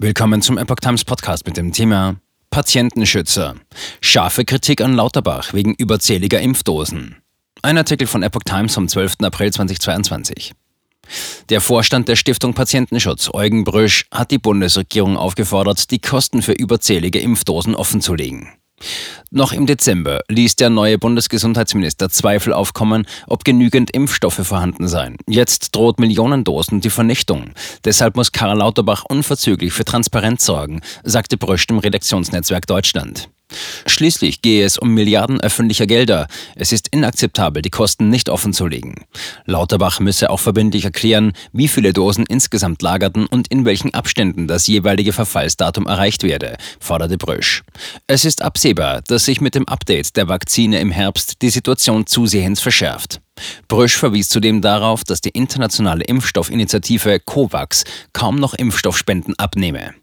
Willkommen zum Epoch Times Podcast mit dem Thema Patientenschützer. Scharfe Kritik an Lauterbach wegen überzähliger Impfdosen. Ein Artikel von Epoch Times vom 12. April 2022. Der Vorstand der Stiftung Patientenschutz, Eugen Brüsch, hat die Bundesregierung aufgefordert, die Kosten für überzählige Impfdosen offenzulegen. Noch im Dezember ließ der neue Bundesgesundheitsminister Zweifel aufkommen, ob genügend Impfstoffe vorhanden seien. Jetzt droht Millionen Dosen die Vernichtung. Deshalb muss Karl Lauterbach unverzüglich für Transparenz sorgen, sagte Brösch im Redaktionsnetzwerk Deutschland. Schließlich gehe es um Milliarden öffentlicher Gelder. Es ist inakzeptabel, die Kosten nicht offenzulegen. Lauterbach müsse auch verbindlich erklären, wie viele Dosen insgesamt lagerten und in welchen Abständen das jeweilige Verfallsdatum erreicht werde, forderte Brösch. Es ist absehbar, dass sich mit dem Update der Vakzine im Herbst die Situation zusehends verschärft. Brösch verwies zudem darauf, dass die internationale Impfstoffinitiative COVAX kaum noch Impfstoffspenden abnehme.